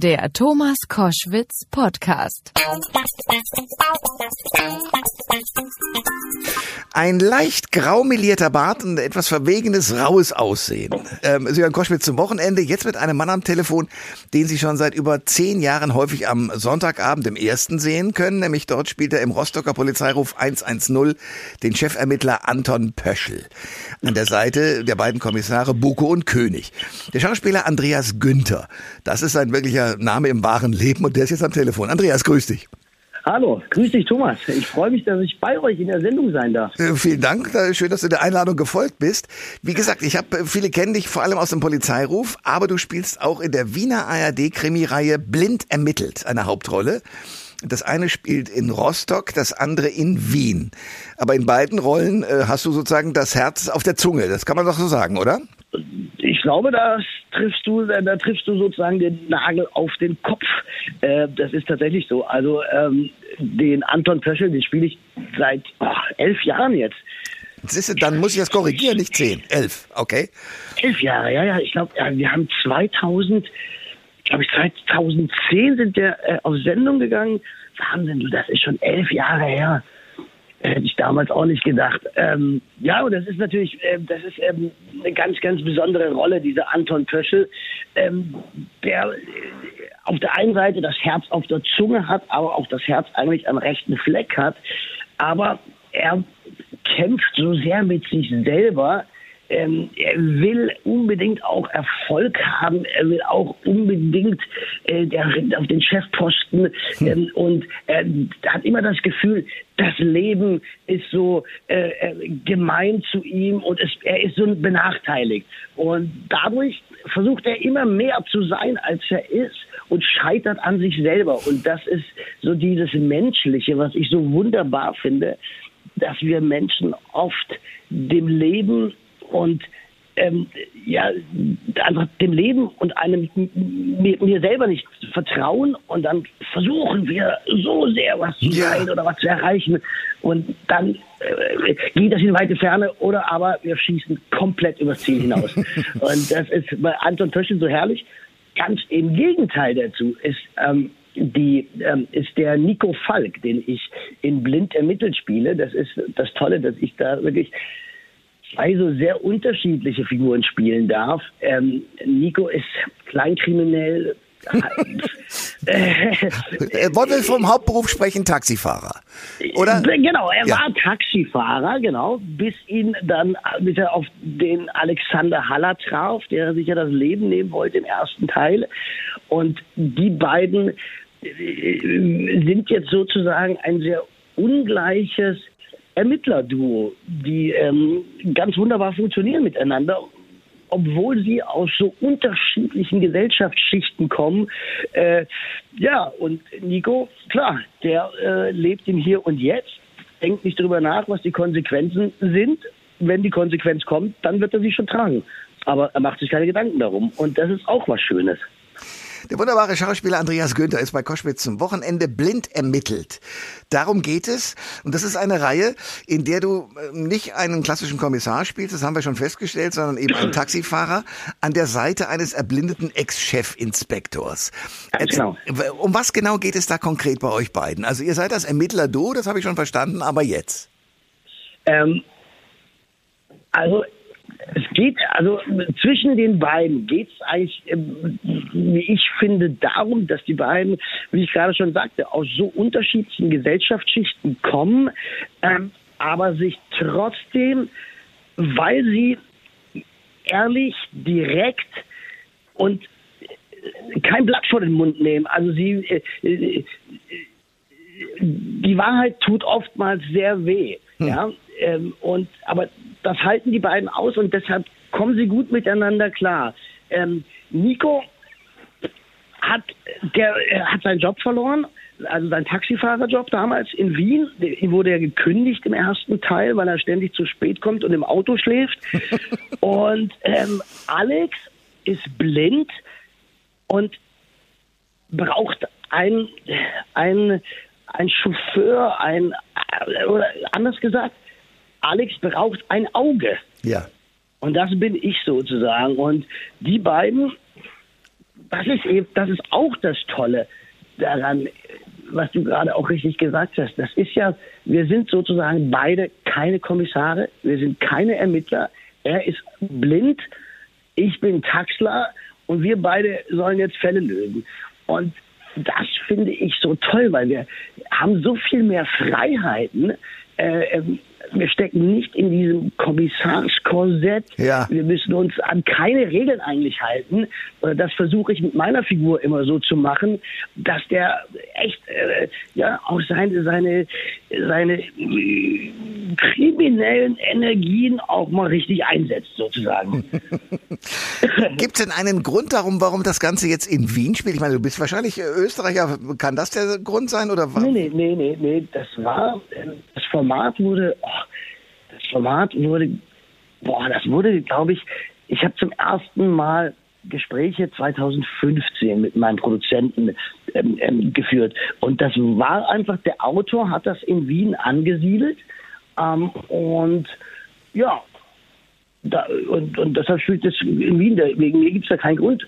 Der Thomas Koschwitz Podcast. Ein leicht graumelierter Bart und etwas verwegenes, raues Aussehen. Ähm, Sie hören Koschwitz zum Wochenende, jetzt mit einem Mann am Telefon, den Sie schon seit über zehn Jahren häufig am Sonntagabend im Ersten sehen können, nämlich dort spielt er im Rostocker Polizeiruf 110 den Chefermittler Anton Pöschel. An der Seite der beiden Kommissare Buko und König. Der Schauspieler Andreas Günther, das ist ein wirklicher Name im wahren Leben und der ist jetzt am Telefon. Andreas, grüß dich. Hallo, grüß dich Thomas. Ich freue mich, dass ich bei euch in der Sendung sein darf. Äh, vielen Dank, schön, dass du der Einladung gefolgt bist. Wie gesagt, ich habe äh, viele kennen dich vor allem aus dem Polizeiruf, aber du spielst auch in der Wiener ARD Krimireihe Blind ermittelt eine Hauptrolle. Das eine spielt in Rostock, das andere in Wien. Aber in beiden Rollen äh, hast du sozusagen das Herz auf der Zunge. Das kann man doch so sagen, oder? Ich glaube, da triffst du, da triffst du sozusagen den Nagel auf den Kopf. Äh, das ist tatsächlich so. Also ähm, den Anton Pöschel, den spiele ich seit oh, elf Jahren jetzt. Siehste, dann muss ich das korrigieren, nicht zehn, elf, okay? Elf Jahre, ja, ja. Ich glaube, wir haben 2000, glaube ich, 2010 sind wir äh, auf Sendung gegangen. Wahnsinn, du, das ist schon elf Jahre her. Hätte ich damals auch nicht gedacht. Ähm, ja, und das ist natürlich, äh, das ist ähm, eine ganz, ganz besondere Rolle, dieser Anton Pöschel, ähm, der äh, auf der einen Seite das Herz auf der Zunge hat, aber auch das Herz eigentlich am rechten Fleck hat. Aber er kämpft so sehr mit sich selber, ähm, er will unbedingt auch Erfolg haben, er will auch unbedingt äh, der, auf den Chefposten hm. ähm, und er hat immer das Gefühl, das Leben ist so äh, äh, gemein zu ihm und es, er ist so benachteiligt. Und dadurch versucht er immer mehr zu sein, als er ist und scheitert an sich selber. Und das ist so dieses Menschliche, was ich so wunderbar finde, dass wir Menschen oft dem Leben und ähm, ja, einfach dem Leben und einem mir, mir, selber nicht vertrauen und dann versuchen wir so sehr was zu sein ja. oder was zu erreichen und dann äh, geht das in weite Ferne oder aber wir schießen komplett übers Ziel hinaus. und das ist bei Anton Töschel so herrlich. Ganz im Gegenteil dazu ist ähm, die ähm, ist der Nico Falk, den ich in Blind ermittelt spiele. Das ist das Tolle, dass ich da wirklich zwei so sehr unterschiedliche Figuren spielen darf. Ähm, Nico ist kleinkriminell. äh, Wollen wir vom Hauptberuf sprechen, Taxifahrer? Oder? Genau, er ja. war Taxifahrer, genau, bis ihn dann, bis er auf den Alexander Haller traf, der sich ja das Leben nehmen wollte im ersten Teil. Und die beiden äh, sind jetzt sozusagen ein sehr ungleiches Ermittlerduo, die ähm, ganz wunderbar funktionieren miteinander obwohl sie aus so unterschiedlichen Gesellschaftsschichten kommen. Äh, ja, und Nico, klar, der äh, lebt im Hier und Jetzt, denkt nicht darüber nach, was die Konsequenzen sind. Wenn die Konsequenz kommt, dann wird er sie schon tragen. Aber er macht sich keine Gedanken darum. Und das ist auch was Schönes. Der wunderbare Schauspieler Andreas Günther ist bei Koschwitz zum Wochenende blind ermittelt. Darum geht es. Und das ist eine Reihe, in der du ähm, nicht einen klassischen Kommissar spielst, das haben wir schon festgestellt, sondern eben einen Taxifahrer an der Seite eines erblindeten Ex-Chefinspektors. Genau. Um was genau geht es da konkret bei euch beiden? Also ihr seid das Ermittler-Do, das habe ich schon verstanden, aber jetzt? Ähm, also es geht, also zwischen den beiden geht es eigentlich, ähm, wie ich finde, darum, dass die beiden, wie ich gerade schon sagte, aus so unterschiedlichen Gesellschaftsschichten kommen, ähm, aber sich trotzdem, weil sie ehrlich, direkt und kein Blatt vor den Mund nehmen. Also sie, äh, äh, die Wahrheit tut oftmals sehr weh. Hm. Ja, ähm, und aber das halten die beiden aus und deshalb kommen sie gut miteinander klar. Ähm, Nico hat, der, er hat seinen Job verloren, also seinen Taxifahrerjob damals in Wien. Ihm wurde er gekündigt im ersten Teil, weil er ständig zu spät kommt und im Auto schläft. und ähm, Alex ist blind und braucht ein, ein, ein Chauffeur, ein, oder anders gesagt, Alex braucht ein Auge. Ja. Und das bin ich sozusagen. Und die beiden das ist eben, das ist auch das Tolle daran, was du gerade auch richtig gesagt hast. Das ist ja, wir sind sozusagen beide keine Kommissare, wir sind keine Ermittler. Er ist blind, ich bin Taxler und wir beide sollen jetzt Fälle lösen. Und das finde ich so toll, weil wir haben so viel mehr Freiheiten. Äh, ähm, wir stecken nicht in diesem Kommissarskorsett. Ja. Wir müssen uns an keine Regeln eigentlich halten. Äh, Das versuche ich mit meiner Figur immer so zu machen, dass der echt äh, ja auch seine seine seine äh, kriminellen Energien auch mal richtig einsetzt sozusagen. Gibt es denn einen Grund darum, warum das Ganze jetzt in Wien spielt? Ich meine, du bist wahrscheinlich äh, Österreicher. Kann das der Grund sein? Oder wa- Nee, nee, nee, nee, nee. Das war, das Format wurde, oh, das Format wurde, boah, das wurde, glaube ich, ich habe zum ersten Mal Gespräche 2015 mit meinem Produzenten ähm, ähm, geführt. Und das war einfach, der Autor hat das in Wien angesiedelt. Ähm, und ja, da, und, und deshalb spielt es in Wien, wegen mir gibt es da keinen Grund.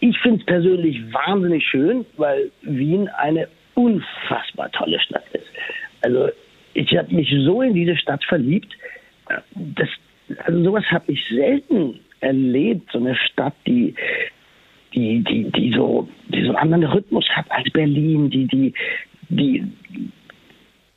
Ich finde es persönlich wahnsinnig schön, weil Wien eine unfassbar tolle Stadt ist. Also ich habe mich so in diese Stadt verliebt. Das, also sowas habe ich selten erlebt, so eine Stadt, die die, die, die so, die so einen anderen Rhythmus hat als Berlin, die, die, die,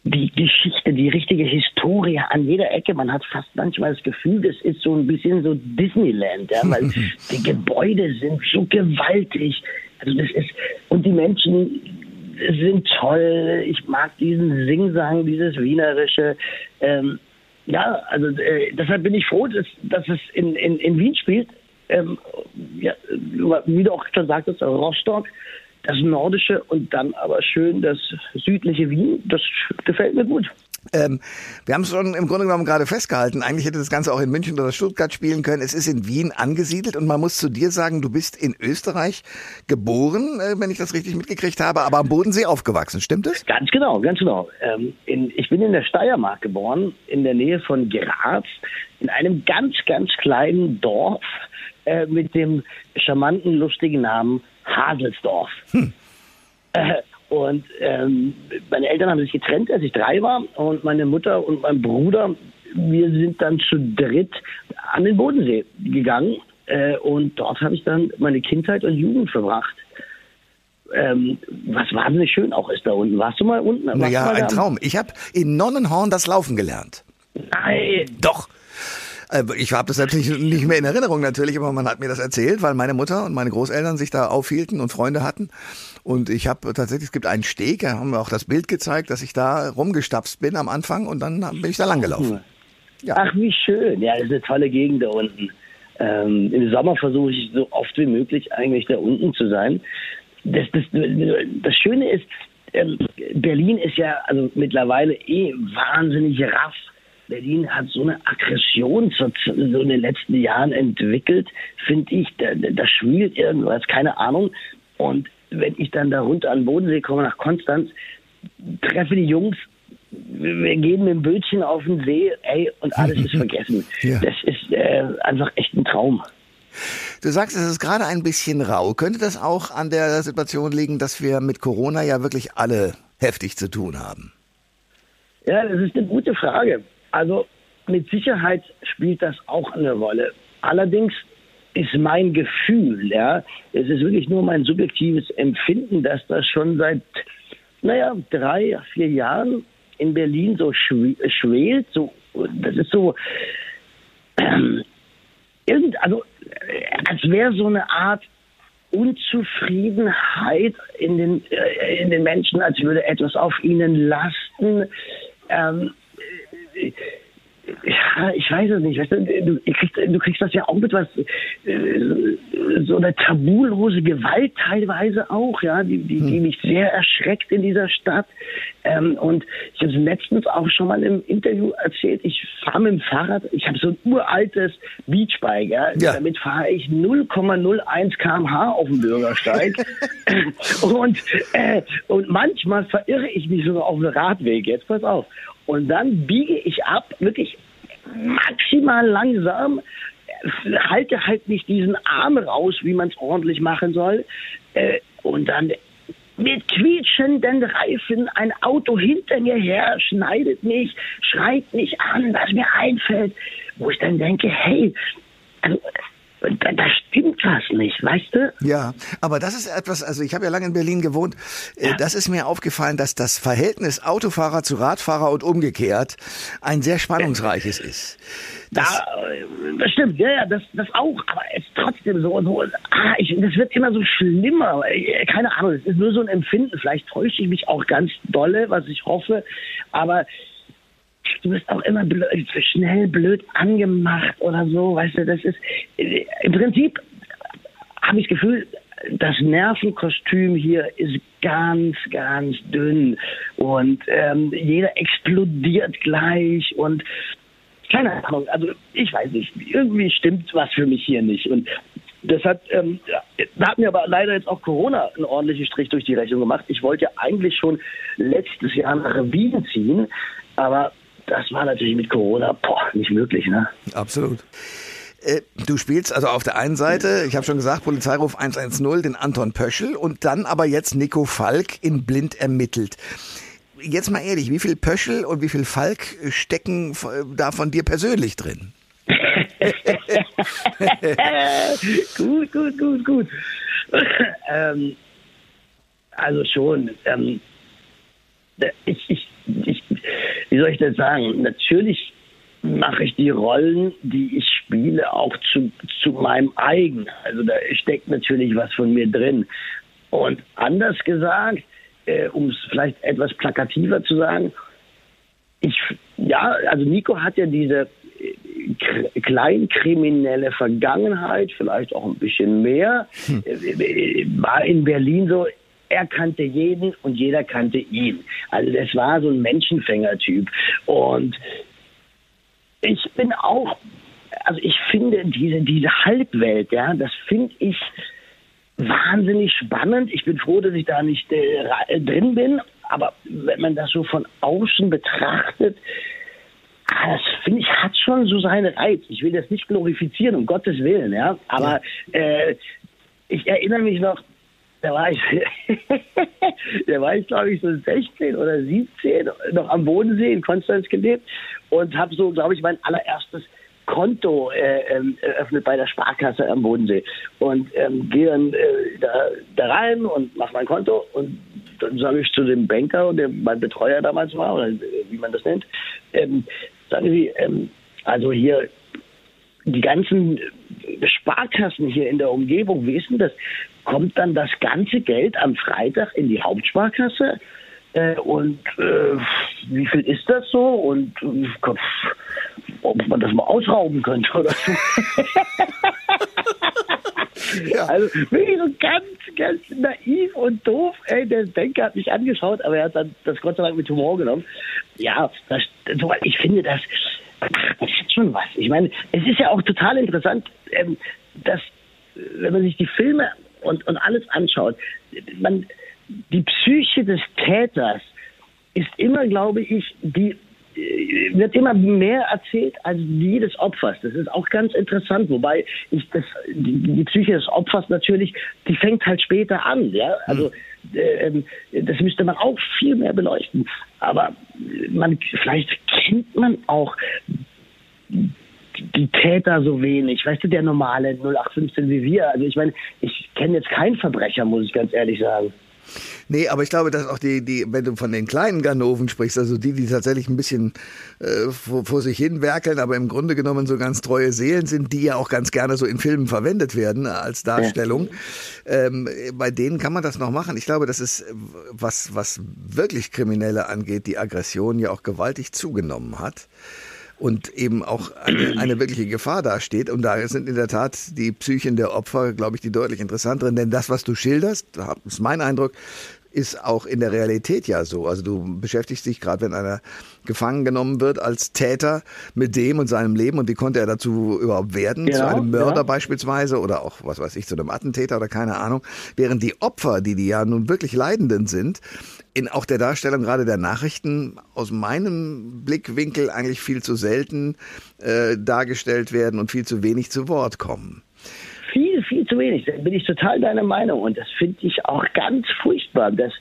die Geschichte, die richtige Historie an jeder Ecke. Man hat fast manchmal das Gefühl, das ist so ein bisschen so Disneyland, ja, weil die Gebäude sind so gewaltig. Also das ist, und die Menschen sind toll. Ich mag diesen Singsang, dieses Wienerische. Ähm, ja, also äh, deshalb bin ich froh, dass, dass es in, in, in Wien spielt. Ähm, ja, wie du auch schon sagtest, Rostock, das Nordische und dann aber schön das südliche Wien. Das gefällt mir gut. Ähm, wir haben es schon im Grunde genommen gerade festgehalten. Eigentlich hätte das Ganze auch in München oder Stuttgart spielen können. Es ist in Wien angesiedelt und man muss zu dir sagen, du bist in Österreich geboren, äh, wenn ich das richtig mitgekriegt habe, aber am Bodensee aufgewachsen. Stimmt es? Ganz genau, ganz genau. Ähm, in, ich bin in der Steiermark geboren, in der Nähe von Graz, in einem ganz, ganz kleinen Dorf äh, mit dem charmanten, lustigen Namen Haselsdorf. Äh, und ähm, meine Eltern haben sich getrennt, als ich drei war. Und meine Mutter und mein Bruder, wir sind dann zu dritt an den Bodensee gegangen. Äh, und dort habe ich dann meine Kindheit und Jugend verbracht. Ähm, was wahnsinnig schön auch ist da unten. Warst du mal unten? Warst Naja, ein? Traum. Ich habe in Nonnenhorn das Laufen gelernt. Nein. Doch. Äh, Ich habe das natürlich nicht mehr in Erinnerung natürlich, aber man hat mir das erzählt, weil meine Mutter und meine Großeltern sich da aufhielten und Freunde hatten. Und ich habe tatsächlich, es gibt einen Steg, da haben wir auch das Bild gezeigt, dass ich da rumgestapst bin am Anfang und dann bin ich da lang gelaufen. Ja. Ach, wie schön. Ja, das ist eine tolle Gegend da unten. Ähm, Im Sommer versuche ich so oft wie möglich eigentlich da unten zu sein. Das, das, das Schöne ist, ähm, Berlin ist ja also mittlerweile eh wahnsinnig raff. Berlin hat so eine Aggression zu, so in den letzten Jahren entwickelt, finde ich. Da, da schwült irgendwas, keine Ahnung. Und wenn ich dann da runter an den Bodensee komme, nach Konstanz, treffe die Jungs, wir gehen mit dem Bötchen auf den See, ey, und alles ist vergessen. Ja. Das ist äh, einfach echt ein Traum. Du sagst, es ist gerade ein bisschen rau. Könnte das auch an der Situation liegen, dass wir mit Corona ja wirklich alle heftig zu tun haben? Ja, das ist eine gute Frage. Also mit Sicherheit spielt das auch eine Rolle. Allerdings ist mein Gefühl, ja, es ist wirklich nur mein subjektives Empfinden, dass das schon seit, naja, drei, vier Jahren in Berlin so schw schwelt. So, das ist so, ähm, irgend, also als wäre so eine Art Unzufriedenheit in den, äh, in den Menschen, als würde etwas auf ihnen lasten. Ähm, äh, ja, ich weiß es nicht. Weißt du, du, kriegst, du kriegst das ja auch mit was, äh, so eine tabulose Gewalt teilweise auch, ja, die, die, die mich sehr erschreckt in dieser Stadt. Ähm, und ich habe es letztens auch schon mal im Interview erzählt, ich fahre mit dem Fahrrad, ich habe so ein uraltes Beachbike, ja, Ja. damit fahre ich 0,01 kmh auf dem Bürgersteig. und, äh, und manchmal verirre ich mich sogar auf dem Radweg, jetzt pass auf. Und dann biege ich ab, wirklich maximal langsam, halte halt nicht diesen Arm raus, wie man es ordentlich machen soll. Äh, und dann mit quietschenden Reifen ein Auto hinter mir her, schneidet mich, schreit mich an, was mir einfällt, wo ich dann denke, hey, also, da, da stimmt was nicht, weißt du? Ja, aber das ist etwas, also ich habe ja lange in Berlin gewohnt, äh, ja. das ist mir aufgefallen, dass das Verhältnis Autofahrer zu Radfahrer und umgekehrt ein sehr spannungsreiches ist. Das, da, das stimmt, ja, ja, das, das auch, aber es ist trotzdem so, so ah, ich, das wird immer so schlimmer. Keine Ahnung, es ist nur so ein Empfinden. Vielleicht täusche ich mich auch ganz dolle, was ich hoffe, aber du bist auch immer blöd, schnell blöd angemacht oder so, weißt du, das ist, im Prinzip habe ich das Gefühl, das Nervenkostüm hier ist ganz, ganz dünn und ähm, jeder explodiert gleich und keine Ahnung, also ich weiß nicht, irgendwie stimmt was für mich hier nicht und Deshalb ähm, da hat mir aber leider jetzt auch Corona einen ordentlichen Strich durch die Rechnung gemacht. Ich wollte ja eigentlich schon letztes Jahr nach Wien ziehen, aber das war natürlich mit Corona boah, nicht möglich. Ne? Absolut. Äh, du spielst also auf der einen Seite, ich habe schon gesagt, Polizeiruf 110, den Anton Pöschel und dann aber jetzt Nico Falk in Blind ermittelt. Jetzt mal ehrlich, wie viel Pöschel und wie viel Falk stecken da von dir persönlich drin? gut, gut, gut, gut. ähm, also schon. Ähm, ich, ich, ich, wie soll ich das sagen? Natürlich mache ich die Rollen, die ich spiele, auch zu, zu meinem eigen. Also da steckt natürlich was von mir drin. Und anders gesagt, äh, um es vielleicht etwas plakativer zu sagen, ich, ja, also Nico hat ja diese äh, kleinkriminelle Vergangenheit, vielleicht auch ein bisschen mehr, hm. Äh, war in Berlin so, er kannte jeden und jeder kannte ihn. Also das war so ein Menschenfängertyp. Und ich bin auch, also ich finde diese, diese Halbwelt, ja, das finde ich wahnsinnig spannend. Ich bin froh, dass ich da nicht äh, drin bin. Aber wenn man das so von außen betrachtet, ah, das finde ich hat schon so seinen Reiz. Ich will das nicht glorifizieren, um Gottes Willen, ja. Aber äh, ich erinnere mich noch, da war ich, da war ich glaube ich so 16 oder 17, noch am Bodensee in Konstanz gelebt und habe so, glaube ich, mein allererstes Konto äh, ähm, eröffnet bei der Sparkasse am Bodensee und ähm, gehe dann äh, da, da rein und mache mein Konto und dann sage ich zu dem Banker, der mein Betreuer damals war, oder äh, wie man das nennt, ähm, sagen Sie, ähm, also hier die ganzen Sparkassen hier in der Umgebung, wie ist denn das? Kommt dann das ganze Geld am Freitag in die Hauptsparkasse? Äh, und äh, wie viel ist das so? Und äh, ob man das mal ausrauben könnte oder so. ja. Also wirklich so ganz, ganz naiv und doof. Ey, der Banker hat mich angeschaut, aber er hat dann das Gott sei Dank mit Humor genommen. Ja, das, ich finde das, das hat schon was. Ich meine, es ist ja auch total interessant, ähm, dass, wenn man sich die Filme und, und alles anschaut, man, die Psyche des Täters ist immer, glaube ich, die äh, wird immer mehr erzählt als die des Opfers. Das ist auch ganz interessant, wobei ich das, die, die Psyche des Opfers natürlich, die fängt halt später an, ja. Also äh, ähm, das müsste man auch viel mehr beleuchten. Aber man vielleicht kennt man auch die Täter so wenig. Weißt du, der normale 0815 wie wir. Also ich meine, ich kenne jetzt keinen Verbrecher, muss ich ganz ehrlich sagen. Nee, aber ich glaube, dass auch die, die, wenn du von den kleinen Ganoven sprichst, also die, die tatsächlich ein bisschen äh, vor, vor sich hin werkeln, aber im Grunde genommen so ganz treue Seelen sind, die ja auch ganz gerne so in Filmen verwendet werden als Darstellung. Ja. Ähm, bei denen kann man das noch machen. Ich glaube, das ist, was, was wirklich Kriminelle angeht, die Aggression ja auch gewaltig zugenommen hat und eben auch eine, eine, wirkliche Gefahr dasteht. Und da sind in der Tat die Psychen der Opfer, glaube ich, die deutlich interessanteren. Denn das, was du schilderst, ist mein Eindruck, ist auch in der Realität ja so. Also du beschäftigst dich gerade, wenn einer gefangen genommen wird als Täter mit dem und seinem Leben und wie konnte er dazu überhaupt werden, genau, zu einem Mörder ja. beispielsweise oder auch, was weiß ich, zu einem Attentäter oder keine Ahnung. Während die Opfer, die die ja nun wirklich Leidenden sind, in auch der Darstellung gerade der Nachrichten aus meinem Blickwinkel eigentlich viel zu selten äh, dargestellt werden und viel zu wenig zu Wort kommen viel, viel zu wenig. Da bin ich total deiner Meinung. Und das finde ich auch ganz furchtbar. Das,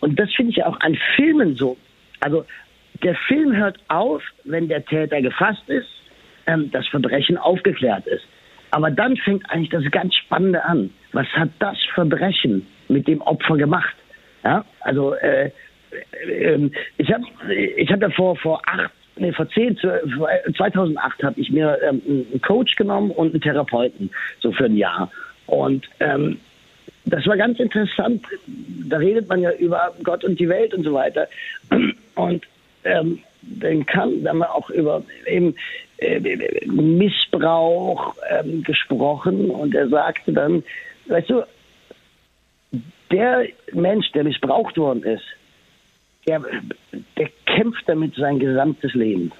und das finde ich auch an Filmen so. Also der Film hört auf, wenn der Täter gefasst ist, ähm, das Verbrechen aufgeklärt ist. Aber dann fängt eigentlich das ganz Spannende an. Was hat das Verbrechen mit dem Opfer gemacht? Ja, also äh, äh, ich habe ich hab ja vor, vor acht nee, vor 10, 2008 habe ich mir ähm, einen Coach genommen und einen Therapeuten, so für ein Jahr. Und ähm, das war ganz interessant. Da redet man ja über Gott und die Welt und so weiter. Und ähm, dann kam dann auch über eben äh, Missbrauch ähm, gesprochen und er sagte dann, weißt du, der Mensch, der missbraucht worden ist, der, der kämpft damit sein gesamtes Leben.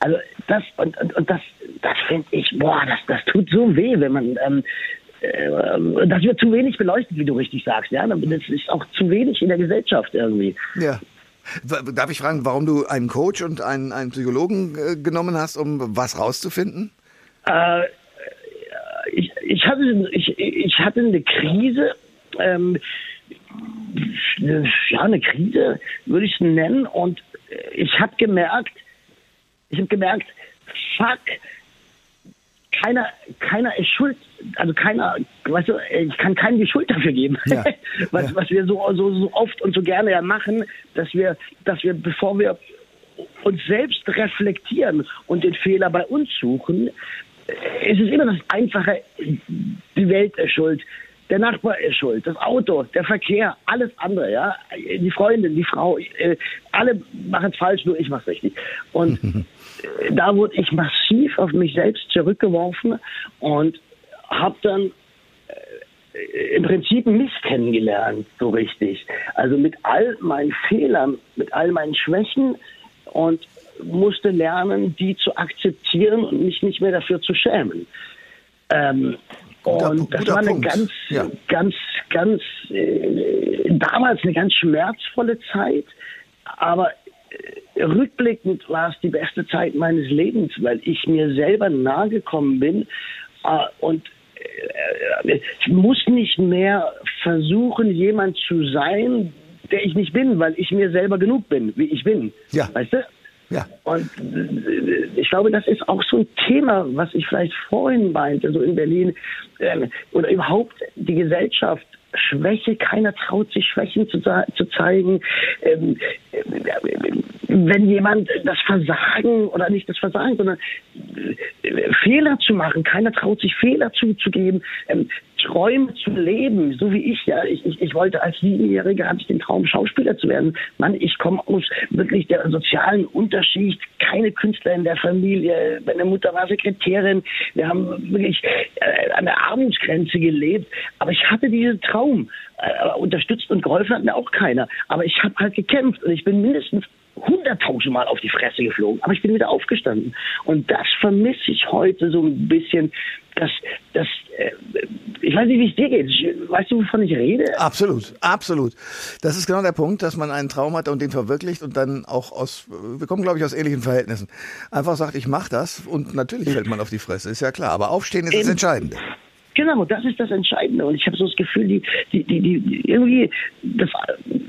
Also das und, und, und das, das finde ich, boah, das, das tut so weh, wenn man ähm, äh, das wird zu wenig beleuchtet, wie du richtig sagst. Ja, das ist auch zu wenig in der Gesellschaft irgendwie. Ja. Darf ich fragen, warum du einen Coach und einen, einen Psychologen äh, genommen hast, um was rauszufinden? Äh, ich, ich, hatte, ich, ich hatte eine Krise. Ähm, ja, eine Krise, würde ich es nennen. Und ich habe gemerkt, ich habe gemerkt, fuck, keiner, keiner ist schuld, also keiner, weißt du, ich kann keinem die Schuld dafür geben, ja. was, ja. was wir so, so, so oft und so gerne ja machen, dass wir, dass wir, bevor wir uns selbst reflektieren und den Fehler bei uns suchen, ist es immer das Einfache, die Welt ist schuld der Nachbar ist schuld, das Auto, der Verkehr, alles andere, ja, die Freundin, die Frau, äh, alle machen es falsch, nur ich mache es richtig. Und da wurde ich massiv auf mich selbst zurückgeworfen und habe dann äh, im Prinzip mich kennengelernt, so richtig. Also mit all meinen Fehlern, mit all meinen Schwächen und musste lernen, die zu akzeptieren und mich nicht mehr dafür zu schämen. Ähm, Guter, und das war eine Punkt. ganz, ja. ganz, ganz, äh, damals eine ganz schmerzvolle Zeit, aber äh, rückblickend war es die beste Zeit meines Lebens, weil ich mir selber nahe gekommen bin äh, und äh, ich muss nicht mehr versuchen, jemand zu sein, der ich nicht bin, weil ich mir selber genug bin, wie ich bin. Ja. Weißt du? Ja. Und ich glaube, das ist auch so ein Thema, was ich vielleicht vorhin meinte, so in Berlin, ähm, oder überhaupt die Gesellschaft. Schwäche, keiner traut sich Schwächen zu, zu zeigen. Ähm, äh, wenn jemand das Versagen oder nicht das Versagen, sondern äh, Fehler zu machen, keiner traut sich Fehler zuzugeben. Ähm, Träume zu leben, so wie ich ja. Ich, ich, ich wollte als Siebenjähriger, hatte ich den Traum, Schauspieler zu werden. Mann, ich komme aus wirklich der sozialen Unterschicht, keine Künstler in der Familie. Meine Mutter war Sekretärin. Wir haben wirklich äh, an der Armutsgrenze gelebt. Aber ich hatte diesen Traum. Äh, unterstützt und geholfen hat mir auch keiner. Aber ich habe halt gekämpft und ich bin mindestens hunderttausendmal auf die Fresse geflogen, aber ich bin wieder aufgestanden. Und das vermisse ich heute so ein bisschen, dass, dass äh, ich weiß nicht, wie es dir geht. Weißt du, wovon ich rede? Absolut, absolut. Das ist genau der Punkt, dass man einen Traum hat und den verwirklicht und dann auch aus, wir kommen, glaube ich, aus ähnlichen Verhältnissen, einfach sagt, ich mache das und natürlich fällt man auf die Fresse, ist ja klar. Aber aufstehen ist Eben. das Entscheidende. Genau, das ist das Entscheidende. Und ich habe so das Gefühl, die, die, die, die irgendwie, das,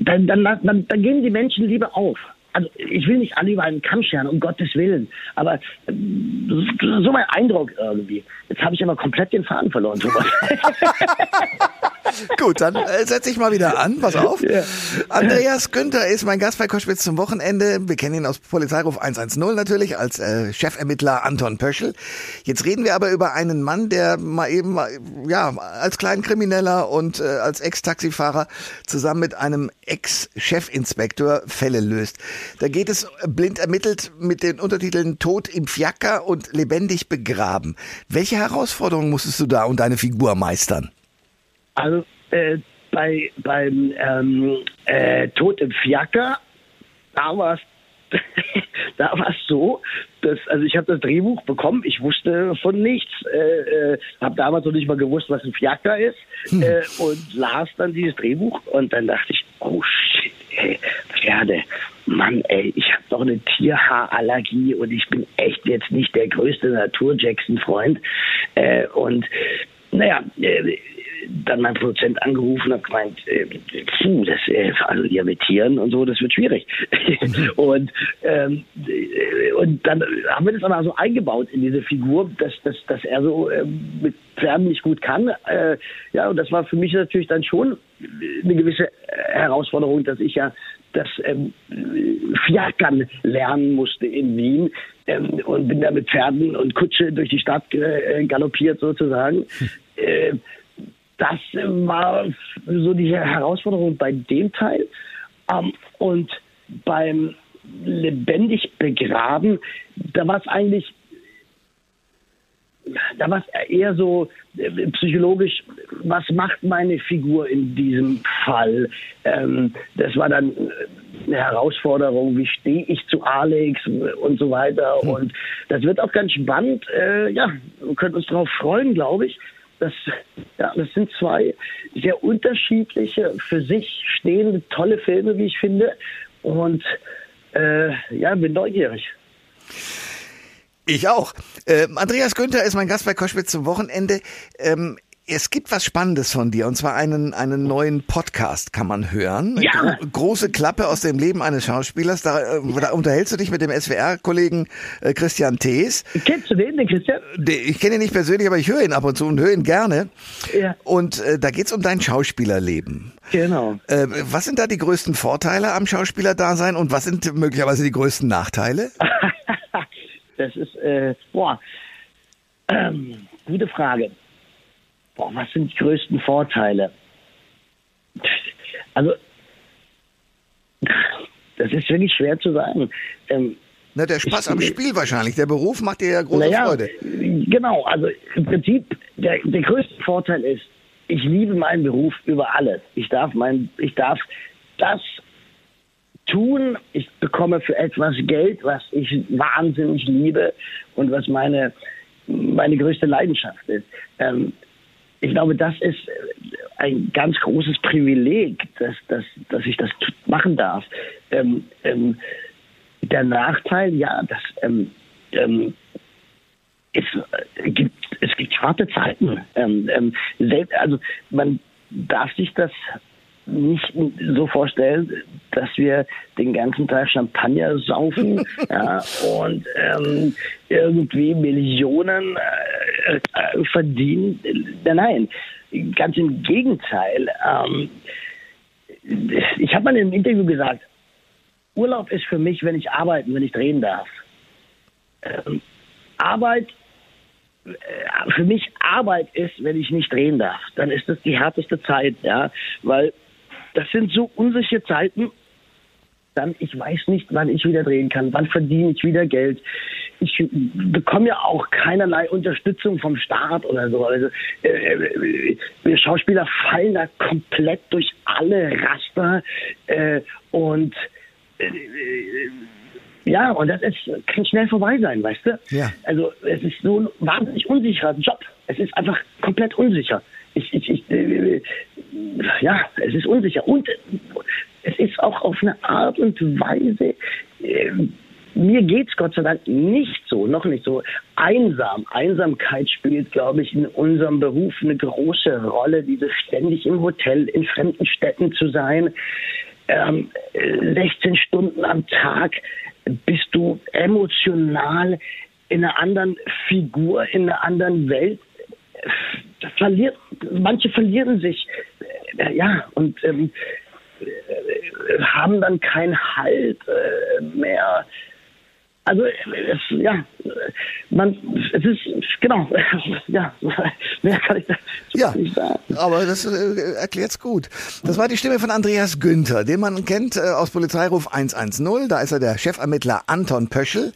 dann, dann, dann, dann gehen die Menschen lieber auf also ich will nicht alle über einen Kamm scheren, um Gottes Willen, aber so mein Eindruck irgendwie. Jetzt habe ich aber komplett den Faden verloren. Gut, dann äh, setze ich mal wieder an. Pass auf. Ja. Andreas Günther ist mein Gast bei Koschwitz zum Wochenende. Wir kennen ihn aus Polizeiruf 110 natürlich als äh, Chefermittler Anton Pöschel. Jetzt reden wir aber über einen Mann, der mal eben ja als Kleinkrimineller und äh, als Ex-Taxifahrer zusammen mit einem Ex-Chefinspektor Fälle löst. Da geht es blind ermittelt mit den Untertiteln Tod im Fiaker und lebendig begraben. Welche Herausforderungen musstest du da und deine Figur meistern? Also äh, bei beim ähm, äh, Tod im Fiaker, da war es da war es so, dass, also ich habe das Drehbuch bekommen, ich wusste von nichts, äh, äh, habe damals noch nicht mal gewusst, was ein Fiaker ist hm. äh, und las dann dieses Drehbuch und dann dachte ich, oh shit, ey, Pferde, Mann, ey, ich habe doch eine Tierhaarallergie und ich bin echt jetzt nicht der größte Natur-Jackson-Freund äh, und naja, äh, dann mein Produzent angerufen und gemeint, äh, puh, das, äh, also hier mit Tieren und so, das wird schwierig. und, ähm, äh, und dann haben wir das aber so eingebaut in diese Figur, dass, dass, dass er so äh, mit Pferden nicht gut kann. Äh, ja, und das war für mich natürlich dann schon eine gewisse Herausforderung, dass ich ja das ähm, Fiakern lernen musste in Wien ähm, und bin da mit Pferden und Kutsche durch die Stadt äh, galoppiert sozusagen. Äh, das war so die Herausforderung bei dem Teil. Ähm, und beim lebendig begraben, da war es eigentlich, da war es eher so äh, psychologisch, was macht meine Figur in diesem Fall? Ähm, das war dann eine Herausforderung, wie stehe ich zu Alex und so weiter. Hm. Und das wird auch ganz spannend. Äh, ja, wir können uns darauf freuen, glaube ich. Das, ja, das sind zwei sehr unterschiedliche, für sich stehende, tolle Filme, wie ich finde. Und äh, ja, bin neugierig. Ich auch. Äh, Andreas Günther ist mein Gast bei Koschwitz zum Wochenende. Ähm, es gibt was Spannendes von dir und zwar einen einen neuen Podcast kann man hören. Ja. Gro große Klappe aus dem Leben eines Schauspielers. Da, äh, da unterhältst du dich mit dem SWR-Kollegen äh, Christian Thees. Kennst du den, den Christian? Ich kenne ihn nicht persönlich, aber ich höre ihn ab und zu und höre ihn gerne. Ja. Und äh, da geht's um dein Schauspielerleben. Genau. Äh, was sind da die größten Vorteile am Schauspielerdasein und was sind möglicherweise die größten Nachteile? das ist äh, boah. Ähm, gute Frage boah, was sind die größten Vorteile? Also, das ist wirklich schwer zu sagen. Ähm, Na, der Spaß ich, am Spiel wahrscheinlich. Der Beruf macht dir ja große naja, Freude. Genau, also im Prinzip, der, der größte Vorteil ist, ich liebe meinen Beruf über alles. Ich darf mein, ich darf das tun. Ich bekomme für etwas Geld, was ich wahnsinnig liebe und was meine, meine größte Leidenschaft ist. Ähm, ich glaube, das ist ein ganz großes Privileg, dass, dass, dass ich das machen darf. Ähm, ähm, der Nachteil, ja, dass ähm, ähm, es, äh, gibt, es gibt harte Zeiten. Ähm, ähm, selbst, also man darf sich das nicht so vorstellen, dass wir den ganzen Tag Champagner saufen ja, und ähm, irgendwie Millionen äh, äh, verdienen. Nein, ganz im Gegenteil. Ähm, ich habe mal in einem Interview gesagt, Urlaub ist für mich, wenn ich arbeiten, wenn ich drehen darf. Ähm, Arbeit äh, für mich Arbeit ist, wenn ich nicht drehen darf, dann ist das die härteste Zeit, ja, weil das sind so unsichere Zeiten. Dann, ich weiß nicht, wann ich wieder drehen kann, wann verdiene ich wieder Geld. Ich bekomme ja auch keinerlei Unterstützung vom Staat oder so. Also, äh, äh wir Schauspieler fallen da komplett durch alle Raster äh, und äh, ja, und das ist, kann schnell vorbei sein, weißt du? Ja. Also es ist so ein wahnsinnig unsicherer Job. Es ist einfach komplett unsicher. Ich, ich, ich, äh, ja, es ist unsicher. Und es ist auch auf eine Art und Weise, äh, mir geht's Gott sei Dank nicht so, noch nicht so einsam. Einsamkeit spielt, glaube ich, in unserem Beruf eine große Rolle, diese ständig im Hotel in fremden Städten zu sein. Ähm, 16 Stunden am Tag bist du emotional in einer anderen Figur, in einer anderen Welt verliert, manche verlieren sich, äh, ja, und ähm, äh, haben dann keinen Halt äh, mehr. Also es, ja, man, es ist genau, ja, mehr kann ich dazu ja, nicht sagen. Aber das äh, erklärt's gut. Das war die Stimme von Andreas Günther, den man kennt äh, aus Polizeiruf 110. Da ist er der Chefermittler Anton Pöschel.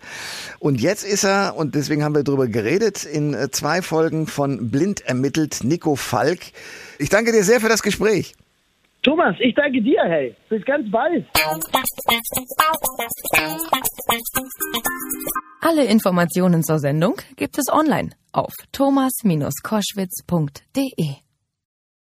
Und jetzt ist er, und deswegen haben wir drüber geredet, in äh, zwei Folgen von Blind ermittelt Nico Falk. Ich danke dir sehr für das Gespräch. Thomas, ich danke dir, hey. Bis ganz bald. Alle Informationen zur Sendung gibt es online auf thomas-koschwitz.de.